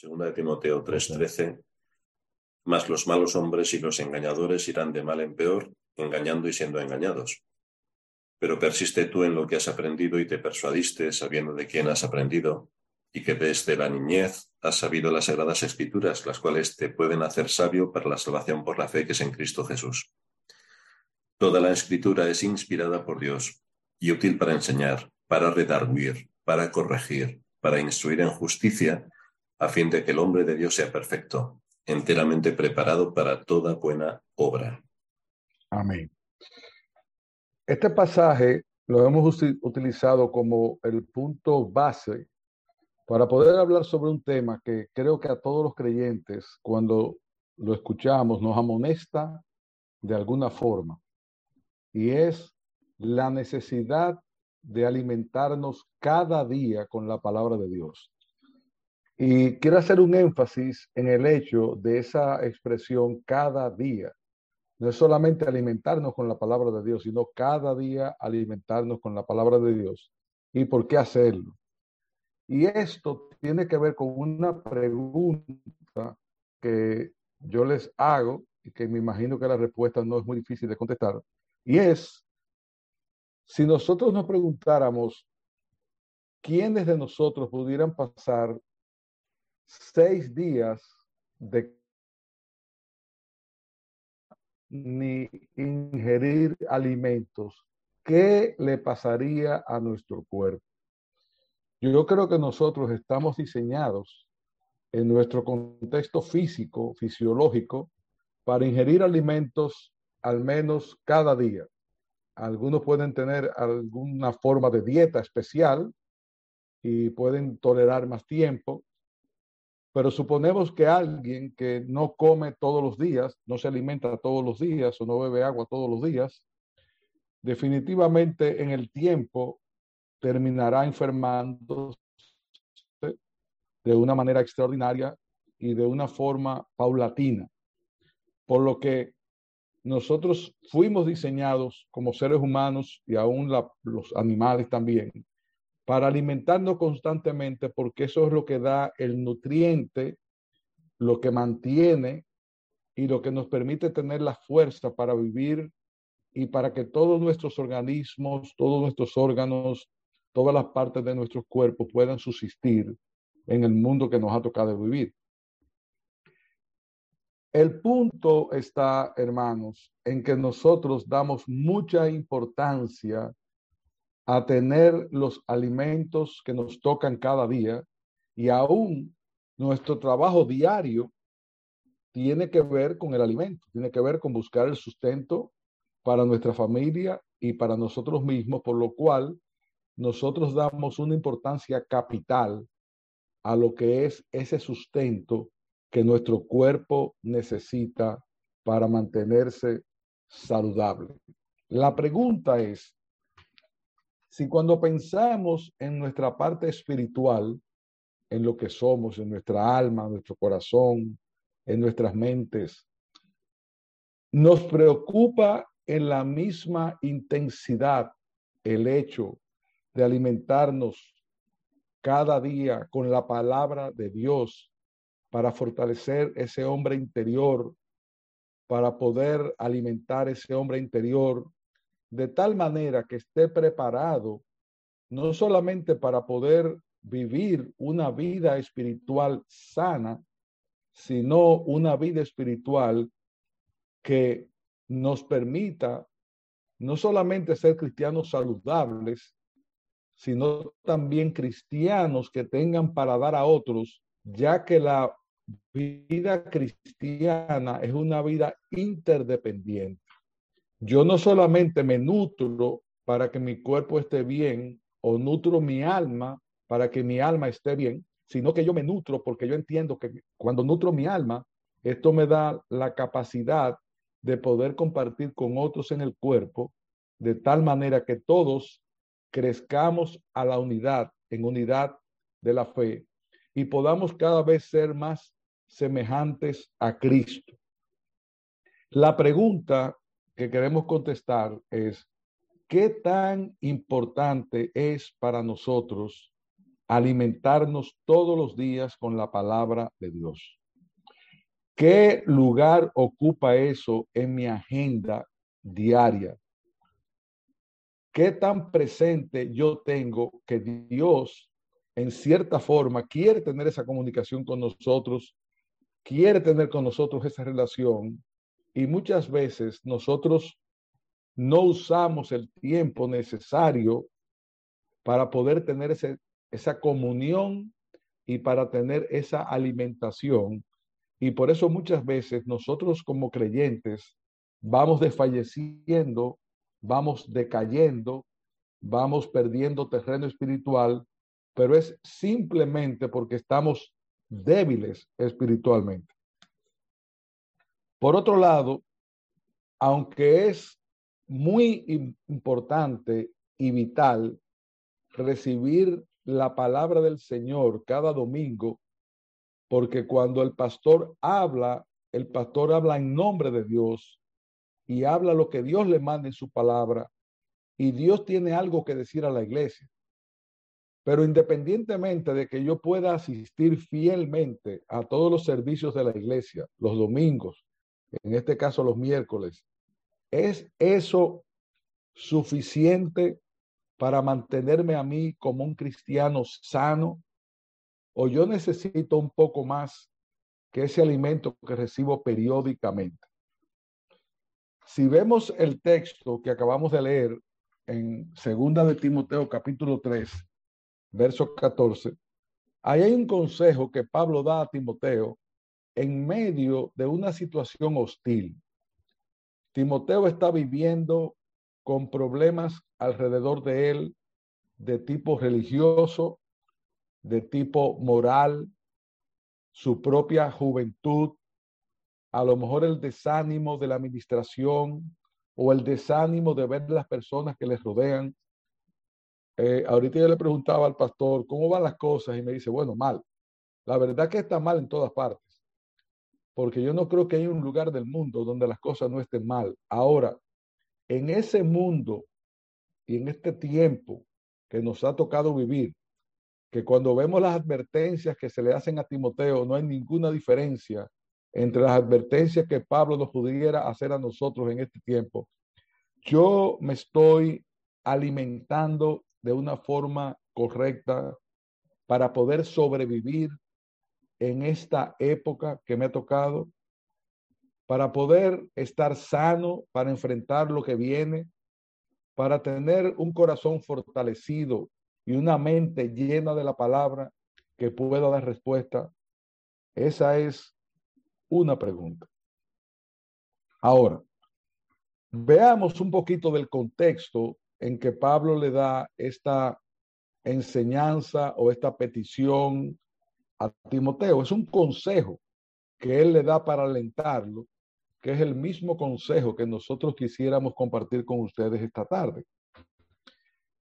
Segunda de Timoteo 3:13, mas los malos hombres y los engañadores irán de mal en peor, engañando y siendo engañados. Pero persiste tú en lo que has aprendido y te persuadiste sabiendo de quién has aprendido, y que desde la niñez has sabido las sagradas escrituras, las cuales te pueden hacer sabio para la salvación por la fe que es en Cristo Jesús. Toda la escritura es inspirada por Dios y útil para enseñar, para redarguir, para corregir, para instruir en justicia, a fin de que el hombre de Dios sea perfecto, enteramente preparado para toda buena obra. Amén. Este pasaje lo hemos utilizado como el punto base para poder hablar sobre un tema que creo que a todos los creyentes, cuando lo escuchamos, nos amonesta de alguna forma, y es la necesidad de alimentarnos cada día con la palabra de Dios. Y quiero hacer un énfasis en el hecho de esa expresión cada día. No es solamente alimentarnos con la palabra de Dios, sino cada día alimentarnos con la palabra de Dios. ¿Y por qué hacerlo? Y esto tiene que ver con una pregunta que yo les hago y que me imagino que la respuesta no es muy difícil de contestar. Y es, si nosotros nos preguntáramos quiénes de nosotros pudieran pasar seis días de ni ingerir alimentos, ¿qué le pasaría a nuestro cuerpo? Yo creo que nosotros estamos diseñados en nuestro contexto físico, fisiológico, para ingerir alimentos al menos cada día. Algunos pueden tener alguna forma de dieta especial y pueden tolerar más tiempo, pero suponemos que alguien que no come todos los días, no se alimenta todos los días o no bebe agua todos los días, definitivamente en el tiempo terminará enfermándose de una manera extraordinaria y de una forma paulatina. Por lo que nosotros fuimos diseñados como seres humanos y aún los animales también para alimentarnos constantemente porque eso es lo que da el nutriente, lo que mantiene y lo que nos permite tener la fuerza para vivir y para que todos nuestros organismos, todos nuestros órganos, todas las partes de nuestros cuerpos puedan subsistir en el mundo que nos ha tocado vivir. El punto está, hermanos, en que nosotros damos mucha importancia a tener los alimentos que nos tocan cada día y aún nuestro trabajo diario tiene que ver con el alimento, tiene que ver con buscar el sustento para nuestra familia y para nosotros mismos, por lo cual nosotros damos una importancia capital a lo que es ese sustento que nuestro cuerpo necesita para mantenerse saludable. La pregunta es, si cuando pensamos en nuestra parte espiritual, en lo que somos, en nuestra alma, en nuestro corazón, en nuestras mentes, nos preocupa en la misma intensidad el hecho de alimentarnos cada día con la palabra de Dios para fortalecer ese hombre interior, para poder alimentar ese hombre interior de tal manera que esté preparado no solamente para poder vivir una vida espiritual sana, sino una vida espiritual que nos permita no solamente ser cristianos saludables, sino también cristianos que tengan para dar a otros, ya que la vida cristiana es una vida interdependiente. Yo no solamente me nutro para que mi cuerpo esté bien o nutro mi alma para que mi alma esté bien, sino que yo me nutro porque yo entiendo que cuando nutro mi alma, esto me da la capacidad de poder compartir con otros en el cuerpo, de tal manera que todos crezcamos a la unidad, en unidad de la fe, y podamos cada vez ser más semejantes a Cristo. La pregunta que queremos contestar es, ¿qué tan importante es para nosotros alimentarnos todos los días con la palabra de Dios. ¿Qué lugar ocupa eso en mi agenda diaria? ¿Qué tan presente yo tengo que Dios, en cierta forma, quiere tener esa comunicación con nosotros, quiere tener con nosotros esa relación y muchas veces nosotros no usamos el tiempo necesario para poder tener ese, esa comunión y para tener esa alimentación. Y por eso muchas veces nosotros como creyentes vamos desfalleciendo, vamos decayendo, vamos perdiendo terreno espiritual, pero es simplemente porque estamos débiles espiritualmente. Por otro lado, aunque es muy importante y vital recibir la palabra del Señor cada domingo, porque cuando el pastor habla, el pastor habla en nombre de Dios y habla lo que Dios le manda en su palabra, y Dios tiene algo que decir a la iglesia. Pero independientemente de que yo pueda asistir fielmente a todos los servicios de la iglesia, los domingos, en este caso los miércoles, ¿es eso suficiente para mantenerme a mí como un cristiano sano? ¿O yo necesito un poco más que ese alimento que recibo periódicamente? Si vemos el texto que acabamos de leer en Segunda de Timoteo capítulo 3, verso 14, ahí hay un consejo que Pablo da a Timoteo en medio de una situación hostil. Timoteo está viviendo con problemas alrededor de él de tipo religioso, de tipo moral, su propia juventud, a lo mejor el desánimo de la administración o el desánimo de ver las personas que les rodean. Eh, ahorita yo le preguntaba al pastor, ¿cómo van las cosas? Y me dice, bueno, mal. La verdad que está mal en todas partes, porque yo no creo que haya un lugar del mundo donde las cosas no estén mal. Ahora, en ese mundo y en este tiempo que nos ha tocado vivir, que cuando vemos las advertencias que se le hacen a Timoteo, no hay ninguna diferencia entre las advertencias que Pablo nos pudiera hacer a nosotros en este tiempo. Yo me estoy alimentando de una forma correcta para poder sobrevivir en esta época que me ha tocado para poder estar sano, para enfrentar lo que viene, para tener un corazón fortalecido y una mente llena de la palabra que pueda dar respuesta? Esa es una pregunta. Ahora, veamos un poquito del contexto en que Pablo le da esta enseñanza o esta petición a Timoteo. Es un consejo que él le da para alentarlo que es el mismo consejo que nosotros quisiéramos compartir con ustedes esta tarde.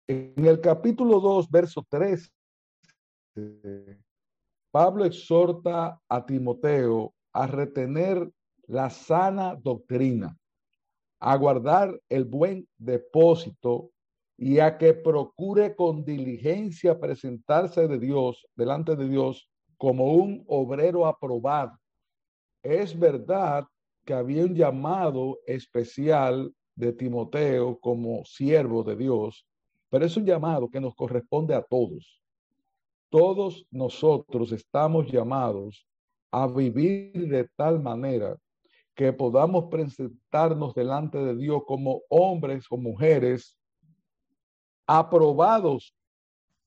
En el capítulo 2, verso 3, Pablo exhorta a Timoteo a retener la sana doctrina, a guardar el buen depósito y a que procure con diligencia presentarse de Dios, delante de Dios, como un obrero aprobado. Es verdad que había un llamado especial de Timoteo como siervo de Dios, pero es un llamado que nos corresponde a todos. Todos nosotros estamos llamados a vivir de tal manera que podamos presentarnos delante de Dios como hombres o mujeres aprobados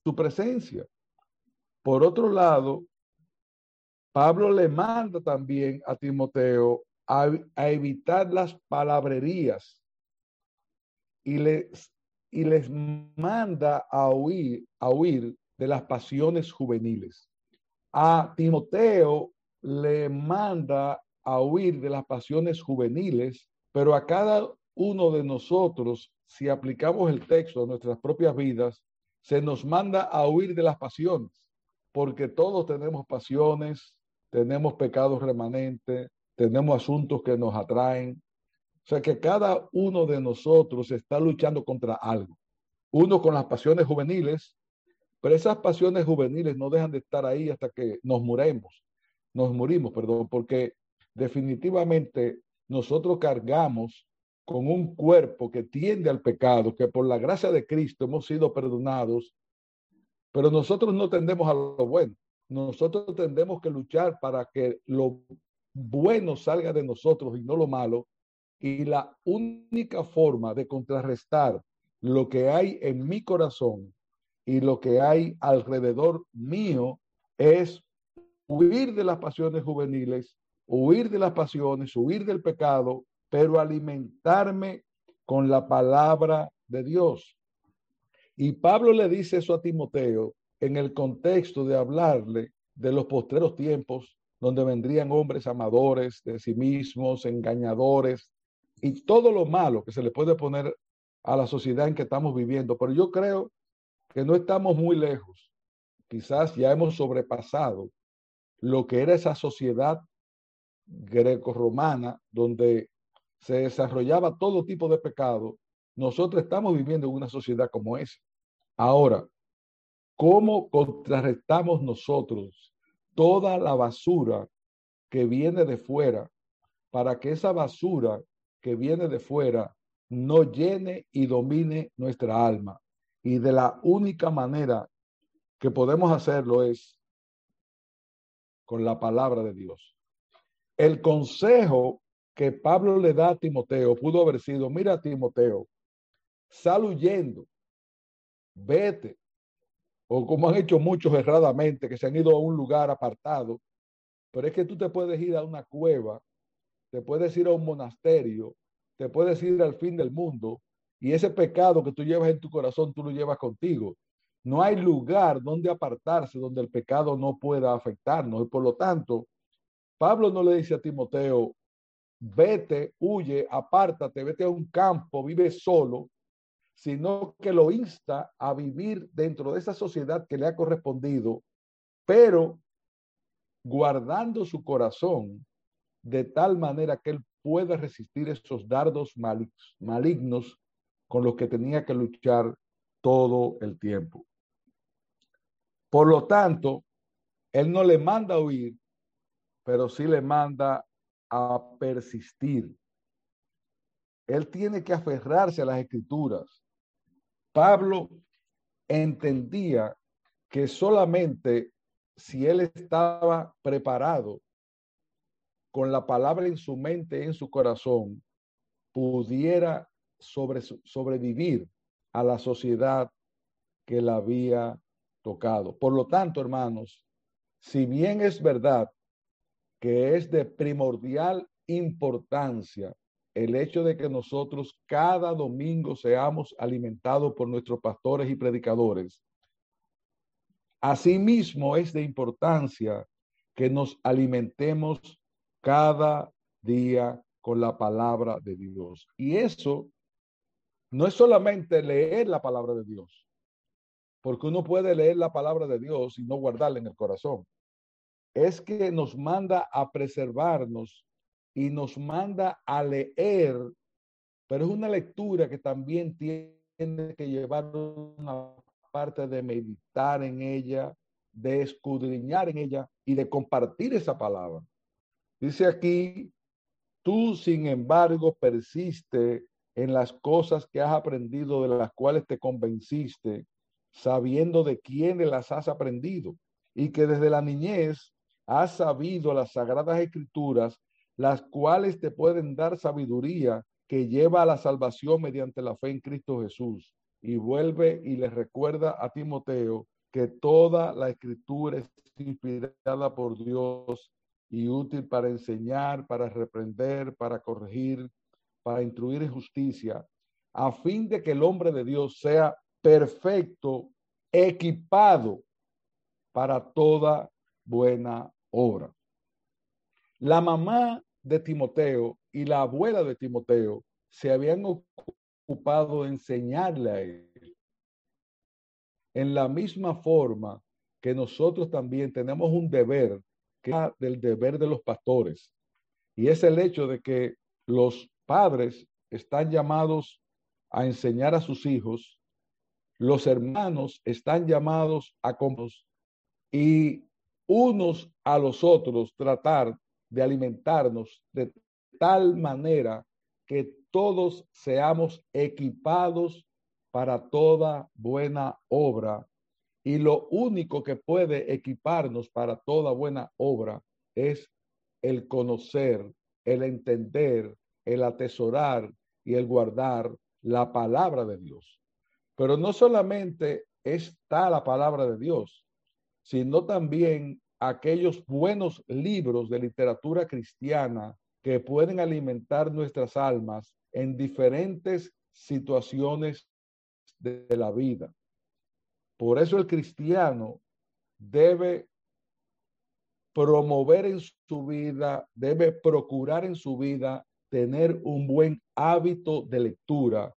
su presencia. Por otro lado, Pablo le manda también a Timoteo a, evitar las palabrerías y les, y les manda a huir, a huir de las pasiones juveniles. A Timoteo le manda a huir de las pasiones juveniles, pero a cada uno de nosotros, si aplicamos el texto a nuestras propias vidas, se nos manda a huir de las pasiones, porque todos tenemos pasiones, tenemos pecados remanentes, tenemos asuntos que nos atraen. O sea que cada uno de nosotros está luchando contra algo. Uno con las pasiones juveniles Pero esas pasiones juveniles no dejan de estar ahí hasta que nos muremos, nos morimos, perdón, porque definitivamente nosotros cargamos con un cuerpo que tiende al pecado, que por la gracia de Cristo hemos sido perdonados, pero nosotros no tendemos a lo bueno. Nosotros tendemos que luchar para que lo bueno salga de nosotros y no lo malo. Y la única forma de contrarrestar lo que hay en mi corazón y lo que hay alrededor mío es huir de las pasiones juveniles, huir de las pasiones, huir del pecado, pero alimentarme con la palabra de Dios. Y Pablo le dice eso a Timoteo en el contexto de hablarle de los postreros tiempos, donde vendrían hombres amadores de sí mismos, engañadores y todo lo malo que se le puede poner a la sociedad en que estamos viviendo. Pero yo creo que no estamos muy lejos. Quizás ya hemos sobrepasado lo que era esa sociedad greco-romana donde se desarrollaba todo tipo de pecado. Nosotros estamos viviendo en una sociedad como esa. Ahora, ¿cómo contrarrestamos nosotros toda la basura que viene de fuera para que esa basura que viene de fuera no llene y domine nuestra alma. Y de la única manera que podemos hacerlo es con la palabra de Dios. El consejo que Pablo le da a Timoteo pudo haber sido, mira Timoteo, sal vete, o como han hecho muchos erradamente, que se han ido a un lugar apartado, pero es que tú te puedes ir a una cueva, te puedes ir a un monasterio, te puedes ir al fin del mundo y ese pecado que tú llevas en tu corazón, tú lo llevas contigo. No hay lugar donde apartarse donde el pecado no pueda afectarnos. Y por lo tanto, Pablo no le dice a Timoteo, vete, huye, apártate, vete a un campo, vive solo, sino que lo insta a vivir dentro de esa sociedad que le ha correspondido, pero guardando su corazón de tal manera que él pueda resistir esos dardos malignos con los que tenía que luchar todo el tiempo. Por lo tanto, él no le manda a huir, pero sí le manda a persistir. Él tiene que aferrarse a las escrituras. Pablo entendía que solamente si él estaba preparado con la palabra en su mente, en su corazón, pudiera sobre, sobrevivir a la sociedad que la había tocado. Por lo tanto, hermanos, si bien es verdad que es de primordial importancia el hecho de que nosotros cada domingo seamos alimentados por nuestros pastores y predicadores, asimismo es de importancia que nos alimentemos cada día con la palabra de Dios. Y eso no es solamente leer la palabra de Dios, porque uno puede leer la palabra de Dios y no guardarla en el corazón. Es que nos manda a preservarnos y nos manda a leer, pero es una lectura que también tiene que llevar una parte de meditar en ella, de escudriñar en ella y de compartir esa palabra. Dice aquí, tú sin embargo persiste en las cosas que has aprendido, de las cuales te convenciste, sabiendo de quiénes las has aprendido, y que desde la niñez has sabido las sagradas escrituras, las cuales te pueden dar sabiduría que lleva a la salvación mediante la fe en Cristo Jesús. Y vuelve y le recuerda a Timoteo que toda la escritura es inspirada por Dios y útil para enseñar, para reprender, para corregir, para instruir en justicia, a fin de que el hombre de Dios sea perfecto, equipado para toda buena obra. La mamá de Timoteo y la abuela de Timoteo se habían ocupado de enseñarle a él. En la misma forma que nosotros también tenemos un deber que del deber de los pastores. Y es el hecho de que los padres están llamados a enseñar a sus hijos los hermanos están llamados a y unos a los otros tratar de alimentarnos de tal manera que todos seamos equipados para toda buena obra. Y lo único que puede equiparnos para toda buena obra es el conocer, el entender, el atesorar y el guardar la palabra de Dios. Pero no solamente está la palabra de Dios, sino también aquellos buenos libros de literatura cristiana que pueden alimentar nuestras almas en diferentes situaciones de la vida. Por eso el cristiano debe promover en su vida, debe procurar en su vida tener un buen hábito de lectura,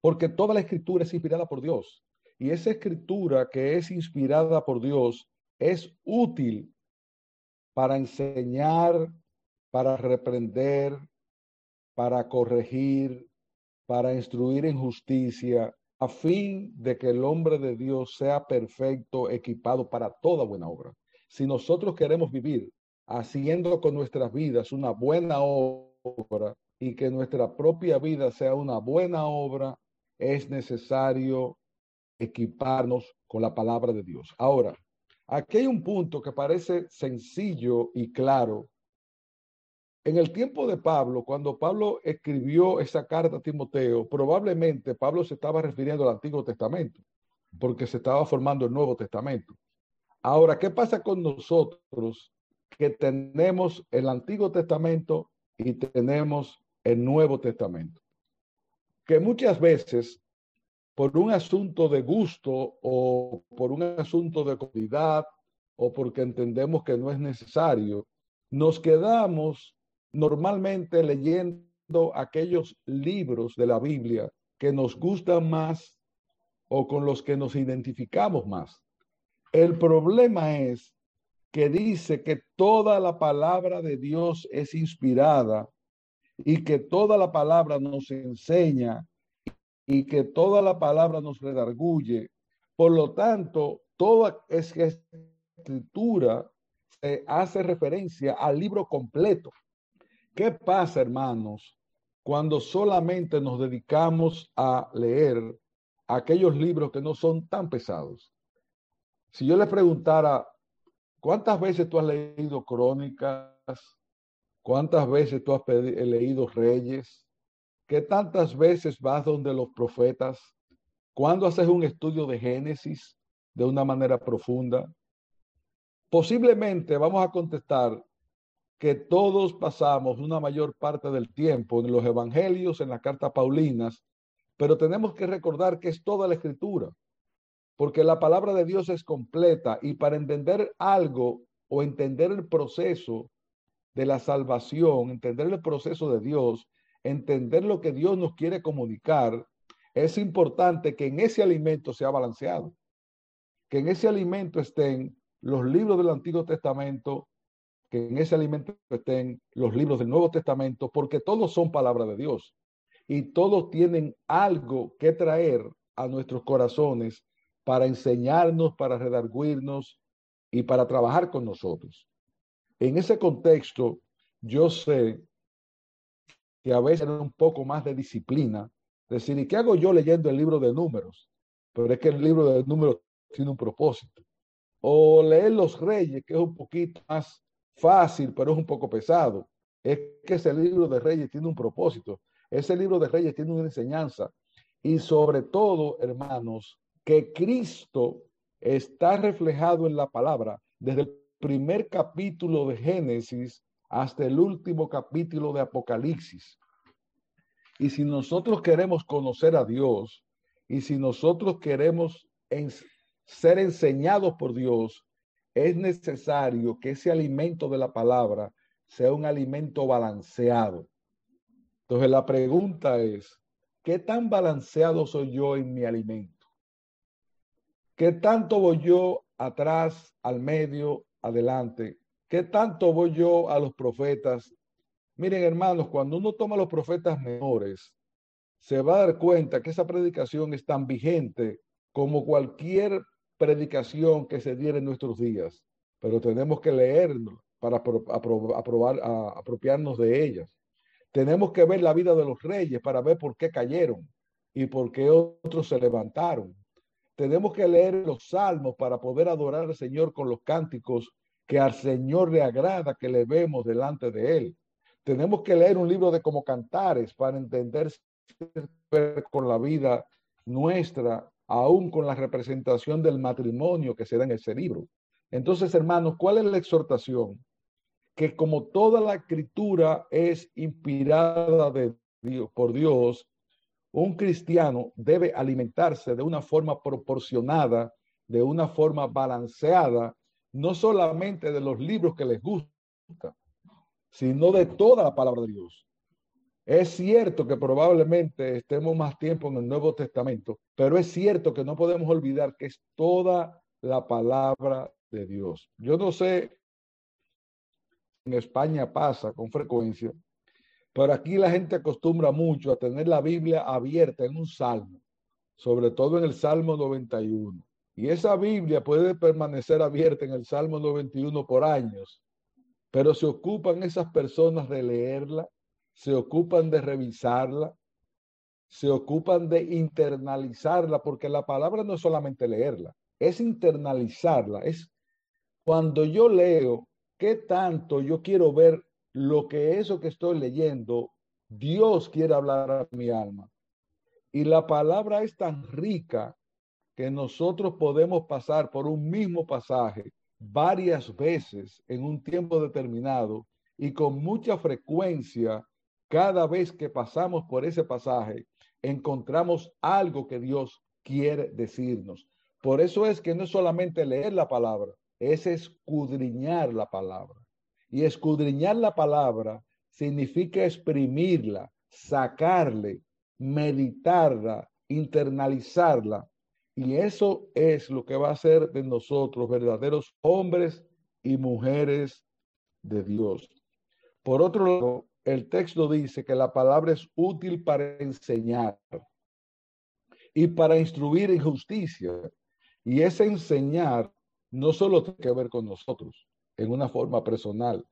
porque toda la escritura es inspirada por Dios. Y esa escritura que es inspirada por Dios es útil para enseñar, para reprender, para corregir, para instruir en justicia, a fin de que el hombre de Dios sea perfecto, equipado para toda buena obra. Si nosotros queremos vivir haciendo con nuestras vidas una buena obra y que nuestra propia vida sea una buena obra, es necesario equiparnos con la palabra de Dios. Ahora, aquí hay un punto que parece sencillo y claro. En el tiempo de Pablo, cuando Pablo escribió esa carta a Timoteo, probablemente Pablo se estaba refiriendo al Antiguo Testamento, porque se estaba formando el Nuevo Testamento. Ahora, ¿qué pasa con nosotros que tenemos el Antiguo Testamento y tenemos el Nuevo Testamento? Que muchas veces por un asunto de gusto o por un asunto de comodidad o porque entendemos que no es necesario, nos quedamos normalmente leyendo aquellos libros de la Biblia que nos gustan más o con los que nos identificamos más. El problema es que dice que toda la palabra de Dios es inspirada y que toda la palabra nos enseña y que toda la palabra nos redarguye. Por lo tanto, toda escritura se hace referencia al libro completo. ¿Qué pasa, hermanos, cuando solamente nos dedicamos a leer aquellos libros que no son tan pesados? Si yo le preguntara, ¿cuántas veces tú has leído crónicas? ¿Cuántas veces tú has leído reyes? ¿Qué tantas veces vas donde los profetas? ¿Cuándo haces un estudio de Génesis de una manera profunda? Posiblemente vamos a contestar que todos pasamos una mayor parte del tiempo en los evangelios, en las cartas paulinas, pero tenemos que recordar que es toda la escritura, porque la palabra de Dios es completa y para entender algo o entender el proceso de la salvación, entender el proceso de Dios, entender lo que Dios nos quiere comunicar, es importante que en ese alimento sea balanceado, que en ese alimento estén los libros del Antiguo Testamento, que en ese alimento estén los libros del Nuevo Testamento, porque todos son palabra de Dios y todos tienen algo que traer a nuestros corazones para enseñarnos, para redarguirnos y para trabajar con nosotros. En ese contexto, yo sé que a veces era un poco más de disciplina. Decir, ¿y qué hago yo leyendo el libro de números? Pero es que el libro de números tiene un propósito. O leer los reyes, que es un poquito más fácil, pero es un poco pesado. Es que ese libro de reyes tiene un propósito. Ese libro de reyes tiene una enseñanza. Y sobre todo, hermanos, que Cristo está reflejado en la palabra desde el primer capítulo de Génesis hasta el último capítulo de Apocalipsis. Y si nosotros queremos conocer a Dios y si nosotros queremos ser enseñados por Dios, es necesario que ese alimento de la palabra sea un alimento balanceado. Entonces la pregunta es, ¿qué tan balanceado soy yo en mi alimento? ¿Qué tanto voy yo atrás, al medio, adelante? ¿Qué tanto voy yo a los profetas? Miren, hermanos, cuando uno toma los profetas menores, se va a dar cuenta que esa predicación es tan vigente como cualquier predicación que se diera en nuestros días, pero tenemos que leerlo para aprobar, apropiarnos de ellas. Tenemos que ver la vida de los reyes para ver por qué cayeron y por qué otros se levantaron. Tenemos que leer los salmos para poder adorar al Señor con los cánticos que al Señor le agrada que le vemos delante de Él. Tenemos que leer un libro de como cantares para entender con la vida nuestra, aún con la representación del matrimonio que se da en ese libro. Entonces, hermanos, ¿cuál es la exhortación? Que como toda la escritura es inspirada de por Dios, un cristiano debe alimentarse de una forma proporcionada, de una forma balanceada, no solamente de los libros que les gusta, sino de toda la palabra de Dios. Es cierto que probablemente estemos más tiempo en el Nuevo Testamento, pero es cierto que no podemos olvidar que es toda la palabra de Dios. Yo no sé, en España pasa con frecuencia, pero aquí la gente acostumbra mucho a tener la Biblia abierta en un salmo, sobre todo en el Salmo 91. Y esa Biblia puede permanecer abierta en el Salmo 91 por años, pero se ocupan esas personas de leerla se ocupan de revisarla, se ocupan de internalizarla, porque la palabra no es solamente leerla, es internalizarla, es cuando yo leo, qué tanto yo quiero ver lo que eso que estoy leyendo, Dios quiere hablar a mi alma. Y la palabra es tan rica que nosotros podemos pasar por un mismo pasaje varias veces en un tiempo determinado y con mucha frecuencia cada vez que pasamos por ese pasaje, encontramos algo que Dios quiere decirnos. Por eso es que no es solamente leer la palabra, es escudriñar la palabra. Y escudriñar la palabra significa exprimirla, sacarle, meditarla, internalizarla. Y eso es lo que va a hacer de nosotros verdaderos hombres y mujeres de Dios. Por otro lado, el texto dice que la palabra es útil para enseñar y para instruir en justicia. Y ese enseñar no solo tiene que ver con nosotros en una forma personal,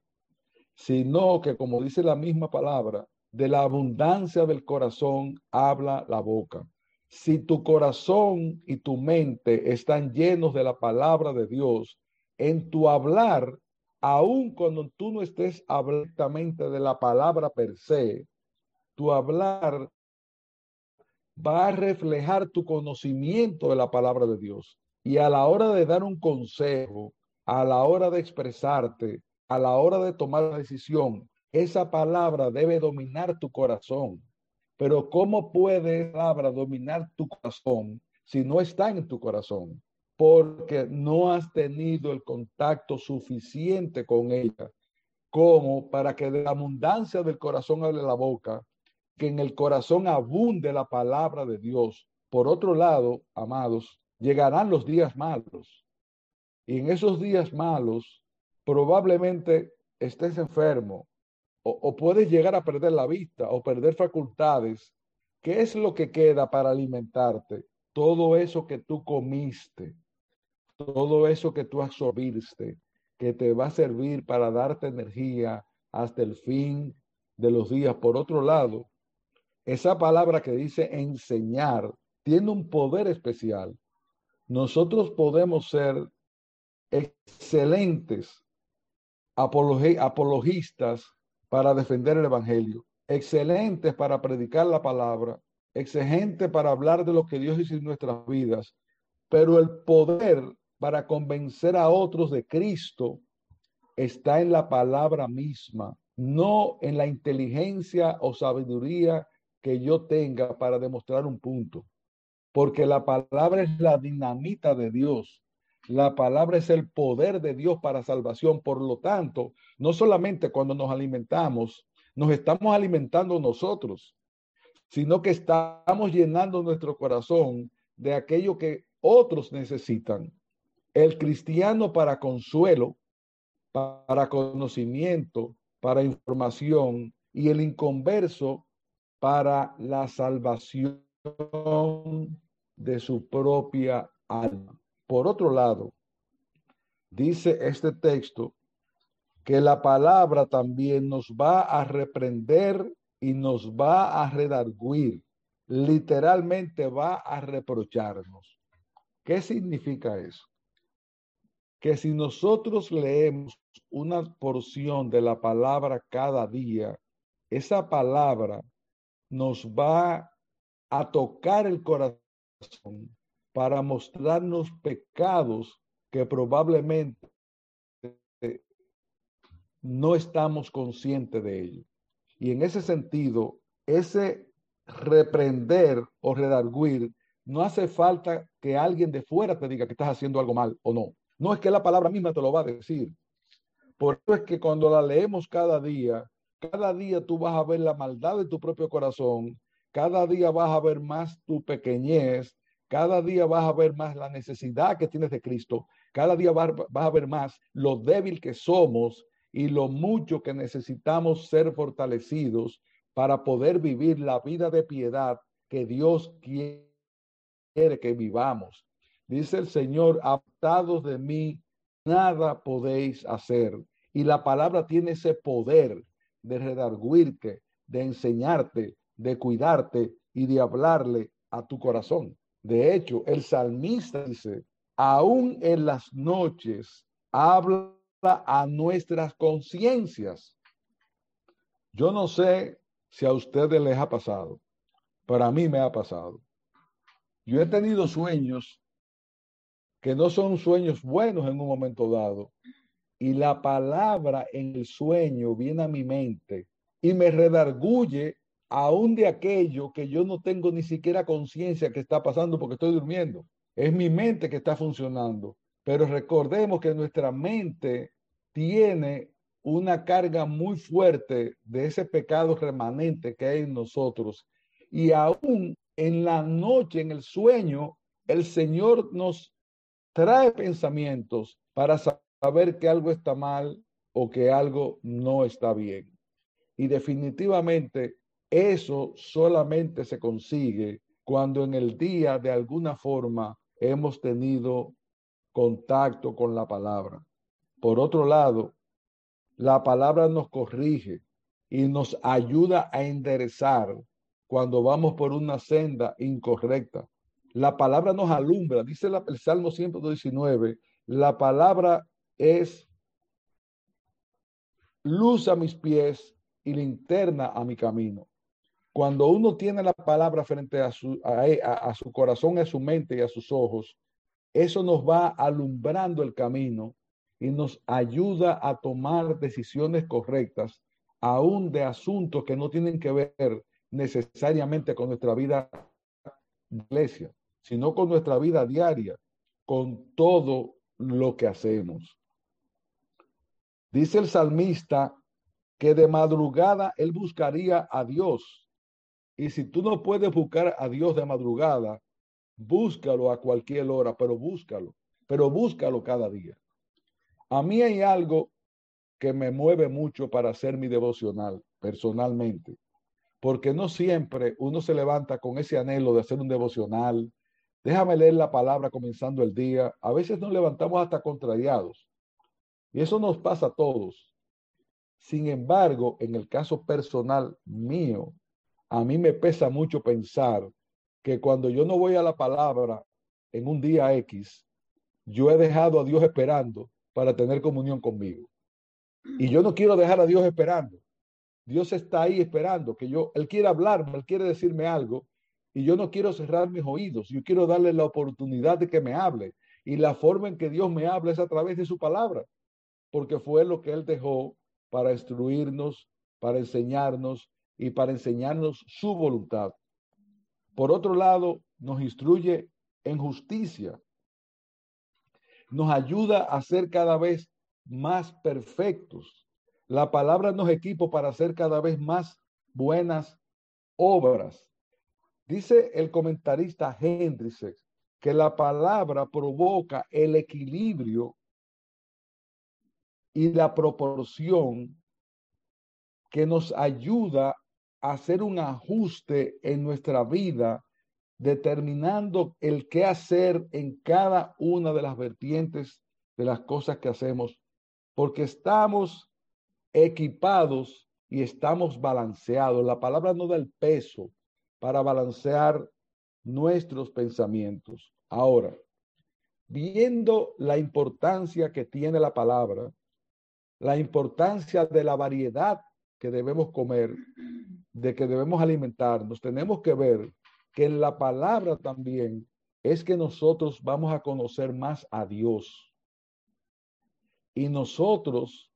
sino que, como dice la misma palabra, de la abundancia del corazón habla la boca. Si tu corazón y tu mente están llenos de la palabra de Dios, en tu hablar aun cuando tú no estés abiertamente de la palabra per se, tu hablar va a reflejar tu conocimiento de la palabra de Dios. Y a la hora de dar un consejo, a la hora de expresarte, a la hora de tomar la decisión, esa palabra debe dominar tu corazón. Pero ¿cómo puede esa palabra dominar tu corazón si no está en tu corazón? porque no has tenido el contacto suficiente con ella como para que de la abundancia del corazón hable la boca, que en el corazón abunde la palabra de Dios. Por otro lado, amados, llegarán los días malos. Y en esos días malos, probablemente estés enfermo o, puedes llegar a perder la vista o perder facultades. ¿Qué es lo que queda para alimentarte? Todo eso que tú comiste, todo eso que tú absorbiste, que te va a servir para darte energía hasta el fin de los días. Por otro lado, esa palabra que dice enseñar tiene un poder especial. Nosotros podemos ser excelentes apologistas para defender el Evangelio, excelentes para predicar la palabra, excelentes para hablar de lo que Dios hizo en nuestras vidas, pero el poder para convencer a otros de Cristo está en la palabra misma, no en la inteligencia o sabiduría que yo tenga para demostrar un punto. Porque la palabra es la dinamita de Dios. La palabra es el poder de Dios para salvación. Por lo tanto, no solamente cuando nos alimentamos, nos estamos alimentando nosotros, sino que estamos llenando nuestro corazón de aquello que otros necesitan. El cristiano para consuelo, para conocimiento, para información y el inconverso para la salvación de su propia alma. Por otro lado, dice este texto que la palabra también nos va a reprender y nos va a redarguir. Literalmente va a reprocharnos. ¿Qué significa eso? Que si nosotros leemos una porción de la palabra cada día, esa palabra nos va a tocar el corazón para mostrarnos pecados que probablemente no estamos conscientes de ello. Y en ese sentido, ese reprender o redarguir, no hace falta que alguien de fuera te diga que estás haciendo algo mal o no. No es que la palabra misma te lo va a decir. Por eso es que cuando la leemos cada día, cada día tú vas a ver la maldad de tu propio corazón, cada día vas a ver más tu pequeñez, cada día vas a ver más la necesidad que tienes de Cristo, cada día vas, a ver más lo débil que somos y lo mucho que necesitamos ser fortalecidos para poder vivir la vida de piedad que Dios quiere que vivamos. Dice el Señor, apartados de mí, nada podéis hacer. Y la palabra tiene ese poder de redarguirte, de enseñarte, de cuidarte y de hablarle a tu corazón. De hecho, el salmista dice, aún en las noches habla a nuestras conciencias. Yo no sé si a ustedes les ha pasado, pero a mí me ha pasado. Yo he tenido sueños que no son sueños buenos en un momento dado, y la palabra en el sueño viene a mi mente y me redarguye aún de aquello que yo no tengo ni siquiera conciencia que está pasando porque estoy durmiendo. Es mi mente que está funcionando. Pero recordemos que nuestra mente tiene una carga muy fuerte de ese pecado remanente que hay en nosotros. Y aún en la noche, en el sueño, el Señor nos trae pensamientos para saber que algo está mal o que algo no está bien. Y definitivamente eso solamente se consigue cuando en el día de alguna forma hemos tenido contacto con la palabra. Por otro lado, la palabra nos corrige y nos ayuda a enderezar cuando vamos por una senda incorrecta. La palabra nos alumbra, dice el Salmo 119, la palabra es luz a mis pies y linterna a mi camino. Cuando uno tiene la palabra frente a su, a, su corazón, a su mente y a sus ojos, eso nos va alumbrando el camino y nos ayuda a tomar decisiones correctas, aún de asuntos que no tienen que ver necesariamente con nuestra vida iglesia, sino con nuestra vida diaria, con todo lo que hacemos. Dice el salmista que de madrugada él buscaría a Dios. Y si tú no puedes buscar a Dios de madrugada, búscalo a cualquier hora, pero búscalo, pero búscalo cada día. A mí hay algo que me mueve mucho para hacer mi devocional personalmente, porque no siempre uno se levanta con ese anhelo de hacer un devocional. Déjame leer la palabra comenzando el día. A veces nos levantamos hasta contrariados. Y eso nos pasa a todos. Sin embargo, en el caso personal mío, a mí me pesa mucho pensar que cuando yo no voy a la palabra en un día X, yo he dejado a Dios esperando para tener comunión conmigo. Y yo no quiero dejar a Dios esperando. Dios está ahí esperando que yo, Él quiere hablarme, Él quiere decirme algo y yo no quiero cerrar mis oídos. Yo quiero darle la oportunidad de que me hable. Y la forma en que Dios me habla es a través de su palabra porque fue lo que Él dejó para instruirnos, para enseñarnos y para enseñarnos su voluntad. Por otro lado, nos instruye en justicia. Nos ayuda a ser cada vez más perfectos. La palabra nos equipa para hacer cada vez más buenas obras. Dice el comentarista Hendricks que la palabra provoca el equilibrio y la proporción que nos ayuda hacer un ajuste en nuestra vida, determinando el qué hacer en cada una de las vertientes de las cosas que hacemos, porque estamos equipados y estamos balanceados. La palabra no da el peso para balancear nuestros pensamientos. Ahora, viendo la importancia que tiene la palabra, la importancia de la variedad que debemos comer, de que debemos alimentarnos, tenemos que ver que en la palabra también es que nosotros vamos a conocer más a Dios. Y nosotros,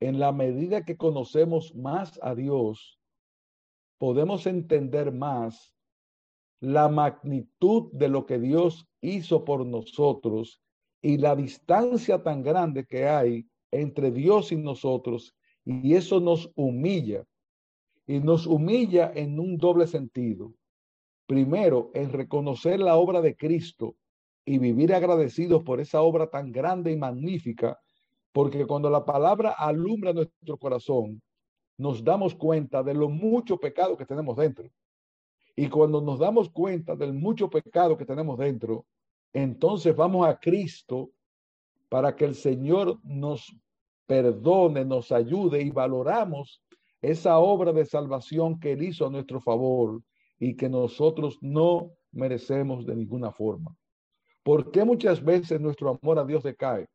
en la medida que conocemos más a Dios, podemos entender más la magnitud de lo que Dios hizo por nosotros y la distancia tan grande que hay entre Dios y nosotros. Y eso nos humilla. Y nos humilla en un doble sentido. Primero, en reconocer la obra de Cristo y vivir agradecidos por esa obra tan grande y magnífica, porque cuando la palabra alumbra nuestro corazón, nos damos cuenta de lo mucho pecado que tenemos dentro. Y cuando nos damos cuenta del mucho pecado que tenemos dentro, entonces vamos a Cristo para que el Señor nos perdone, nos ayude y valoramos esa obra de salvación que Él hizo a nuestro favor y que nosotros no merecemos de ninguna forma. ¿Por qué muchas veces nuestro amor a Dios decae?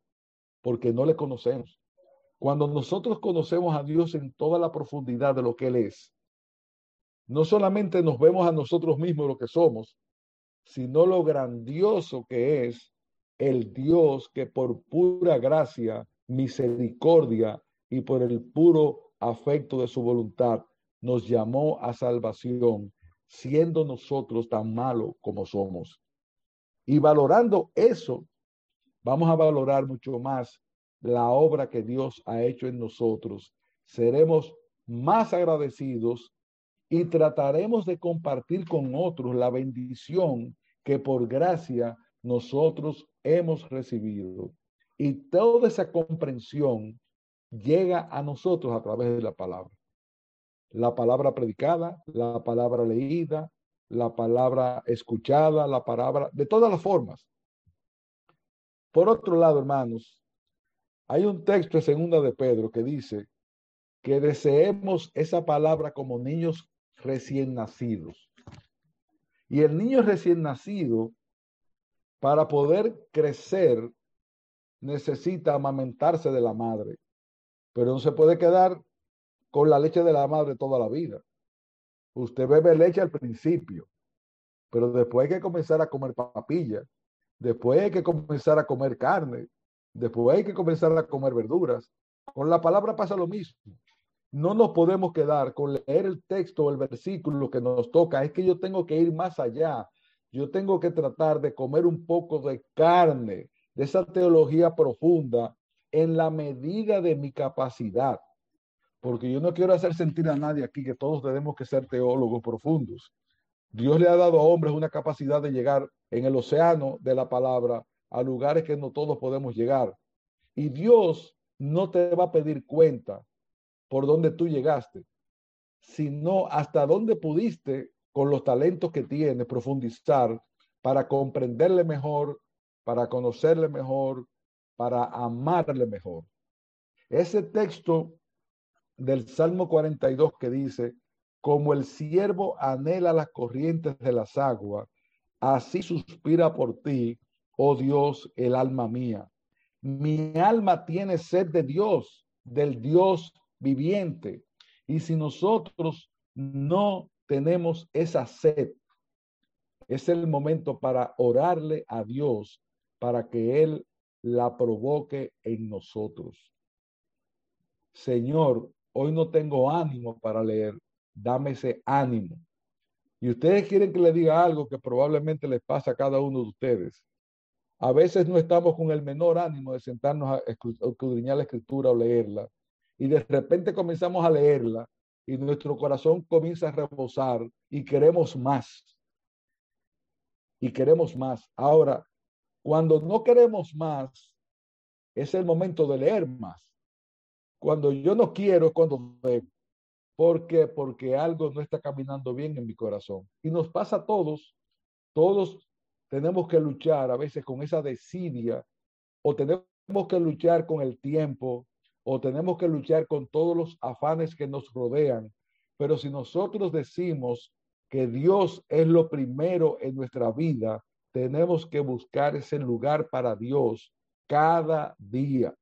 Porque no le conocemos. Cuando nosotros conocemos a Dios en toda la profundidad de lo que Él es, no solamente nos vemos a nosotros mismos lo que somos, sino lo grandioso que es el Dios que por pura gracia, misericordia y por el puro afecto de su voluntad nos llamó a salvación, siendo nosotros tan malos como somos. Y valorando eso, vamos a valorar mucho más la obra que Dios ha hecho en nosotros. Seremos más agradecidos y trataremos de compartir con otros la bendición que por gracia nosotros hemos recibido. Y toda esa comprensión llega a nosotros a través de la palabra. La palabra predicada, la palabra leída, la palabra escuchada, la palabra de todas las formas. Por otro lado, hermanos, hay un texto en segunda de Pedro que dice que deseemos esa palabra como niños recién nacidos. Y el niño recién nacido, para poder crecer, necesita amamentarse de la madre, pero no se puede quedar con la leche de la madre toda la vida. Usted bebe leche al principio, pero después hay que comenzar a comer papilla, después hay que comenzar a comer carne, después hay que comenzar a comer verduras. Con la palabra pasa lo mismo no nos podemos quedar con leer el texto o el versículo que nos toca. Es que yo tengo que ir más allá. Yo tengo que tratar de comer un poco de carne, de esa teología profunda, en la medida de mi capacidad. Porque yo no quiero hacer sentir a nadie aquí que todos tenemos que ser teólogos profundos. Dios le ha dado a hombres una capacidad de llegar en el océano de la palabra a lugares que no todos podemos llegar. Y Dios no te va a pedir cuenta por dónde tú llegaste, sino hasta dónde pudiste con los talentos que tienes profundizar para comprenderle mejor, para conocerle mejor, para amarle mejor. Ese texto del Salmo 42 que dice, como el siervo anhela las corrientes de las aguas, así suspira por ti, oh Dios, el alma mía. Mi alma tiene sed de Dios, del Dios viviente. Y si nosotros no tenemos esa sed, es el momento para orarle a Dios para que Él la provoque en nosotros. Señor, hoy no tengo ánimo para leer, dame ese ánimo. Y ustedes quieren que le diga algo que probablemente les pasa a cada uno de ustedes. A veces no estamos con el menor ánimo de sentarnos a escudriñar la escritura o leerla y de repente comenzamos a leerla y nuestro corazón comienza a rebosar y queremos más. Y queremos más. Ahora, cuando no queremos más, es el momento de leer más. Cuando yo no quiero es cuando ¿Por qué? Porque algo no está caminando bien en mi corazón. Y nos pasa a todos. Todos tenemos que luchar a veces con esa desidia o tenemos que luchar con el tiempo o tenemos que luchar con todos los afanes que nos rodean. Pero si nosotros decimos que Dios es lo primero en nuestra vida, tenemos que buscar ese lugar para Dios cada día.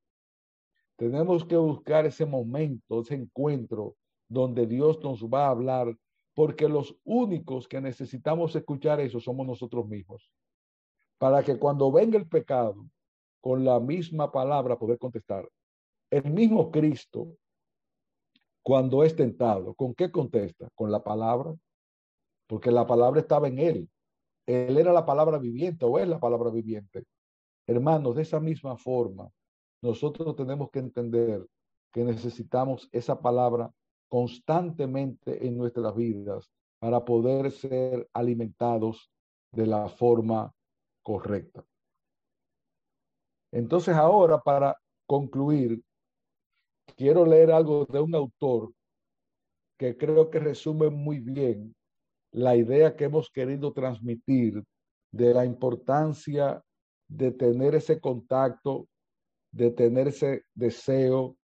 Tenemos que buscar ese momento, ese encuentro donde Dios nos va a hablar, porque los únicos que necesitamos escuchar eso somos nosotros mismos. Para que cuando venga el pecado, con la misma palabra poder contestar. El mismo Cristo, cuando es tentado, ¿con qué contesta? Con la palabra, porque la palabra estaba en él. Él era la palabra viviente o es la palabra viviente. Hermanos, de esa misma forma, nosotros tenemos que entender que necesitamos esa palabra constantemente en nuestras vidas para poder ser alimentados de la forma correcta. Entonces ahora, para concluir, quiero leer algo de un autor que creo que resume muy bien la idea que hemos querido transmitir de la importancia de tener ese contacto, de tener ese deseo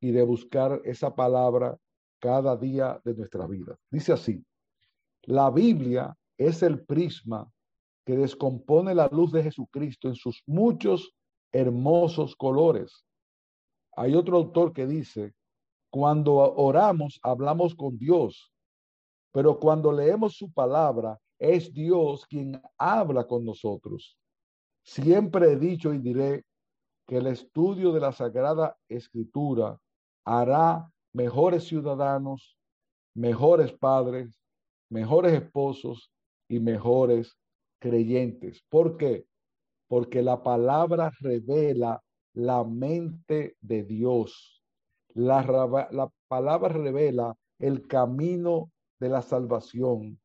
y de buscar esa palabra cada día de nuestra vida. Dice así, la Biblia es el prisma que descompone la luz de Jesucristo en sus muchos hermosos colores hay otro autor que dice, cuando oramos, hablamos con Dios, pero cuando leemos su palabra, es Dios quien habla con nosotros. Siempre he dicho y diré que el estudio de la Sagrada Escritura hará mejores ciudadanos, mejores padres, mejores esposos y mejores creyentes. ¿Por qué? Porque la palabra revela la mente de Dios. La, la palabra revela el camino de la salvación.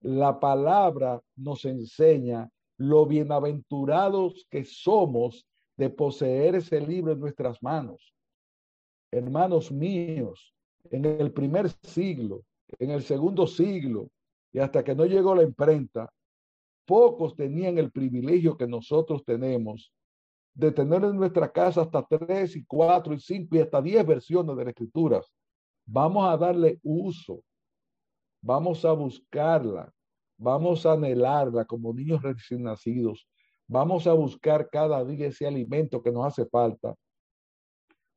La palabra nos enseña lo bienaventurados que somos de poseer ese libro en nuestras manos. Hermanos míos, en el primer siglo, en el segundo siglo, y hasta que no llegó la imprenta, pocos tenían el privilegio que nosotros tenemos de tener en nuestra casa hasta tres y cuatro y cinco y hasta diez versiones de las escrituras. Vamos a darle uso, vamos a buscarla, vamos a anhelarla como niños recién nacidos, vamos a buscar cada día ese alimento que nos hace falta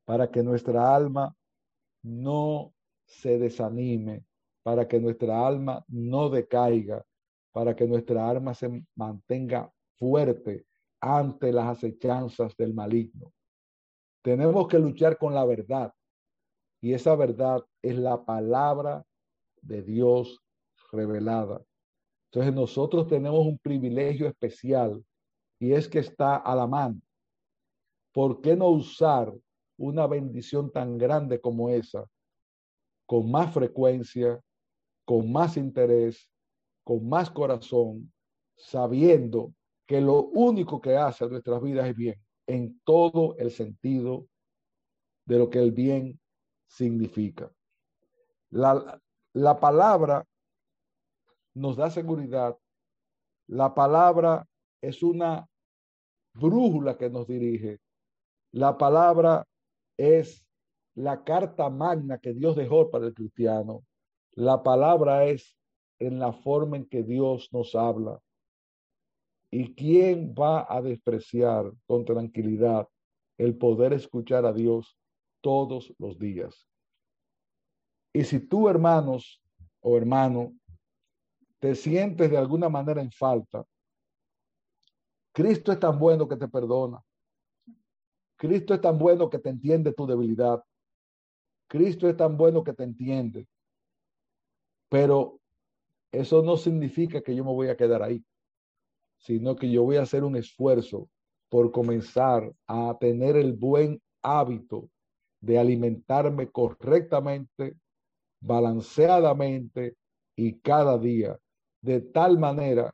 para que nuestra alma no se desanime, para que nuestra alma no decaiga, para que nuestra alma se mantenga fuerte ante las acechanzas del maligno. Tenemos que luchar con la verdad y esa verdad es la palabra de Dios revelada. Entonces nosotros tenemos un privilegio especial y es que está a la mano. ¿Por qué no usar una bendición tan grande como esa con más frecuencia, con más interés, con más corazón, sabiendo que lo único que hace a nuestras vidas es bien, en todo el sentido de lo que el bien significa. La, la palabra nos da seguridad. La palabra es una brújula que nos dirige. La palabra es la carta magna que Dios dejó para el cristiano. La palabra es en la forma en que Dios nos habla. ¿Y quién va a despreciar con tranquilidad el poder escuchar a Dios todos los días? Y si tú, hermanos o hermano, te sientes de alguna manera en falta, Cristo es tan bueno que te perdona. Cristo es tan bueno que te entiende tu debilidad. Cristo es tan bueno que te entiende. Pero eso no significa que yo me voy a quedar ahí sino que yo voy a hacer un esfuerzo por comenzar a tener el buen hábito de alimentarme correctamente, balanceadamente y cada día, de tal manera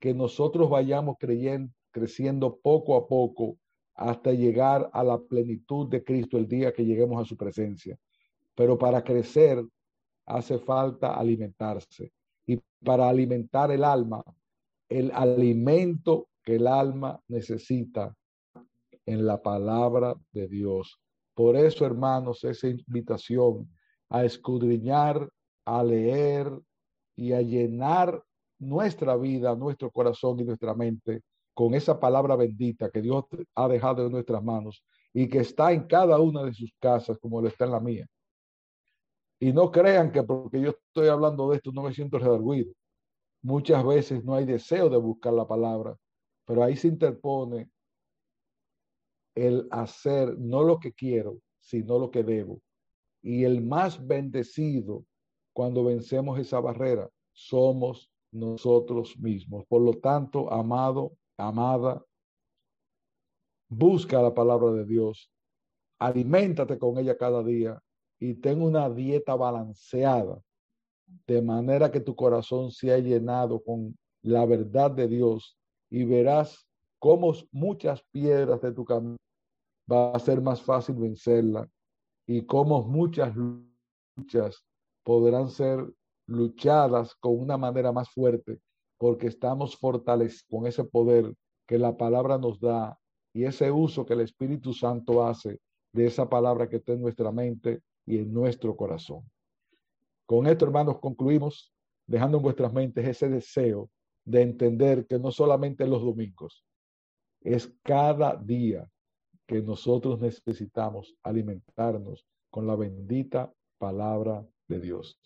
que nosotros vayamos creyendo, creciendo poco a poco hasta llegar a la plenitud de Cristo el día que lleguemos a su presencia. Pero para crecer hace falta alimentarse. Y para alimentar el alma, el alimento que el alma necesita en la palabra de Dios. Por eso, hermanos, esa invitación a escudriñar, a leer y a llenar nuestra vida, nuestro corazón y nuestra mente con esa palabra bendita que Dios ha dejado en nuestras manos y que está en cada una de sus casas como lo está en la mía. Y no crean que porque yo estoy hablando de esto no me siento redarguido. Muchas veces no hay deseo de buscar la palabra, pero ahí se interpone el hacer no lo que quiero, sino lo que debo. Y el más bendecido cuando vencemos esa barrera somos nosotros mismos. Por lo tanto, amado, amada, busca la palabra de Dios, aliméntate con ella cada día y ten una dieta balanceada, de manera que tu corazón sea llenado con la verdad de Dios y verás cómo muchas piedras de tu camino va a ser más fácil vencerla y cómo muchas luchas podrán ser luchadas con una manera más fuerte porque estamos fortalecidos con ese poder que la palabra nos da y ese uso que el Espíritu Santo hace de esa palabra que está en nuestra mente y en nuestro corazón. Con esto, hermanos, concluimos dejando en vuestras mentes ese deseo de entender que no solamente los domingos, es cada día que nosotros necesitamos alimentarnos con la bendita palabra de Dios.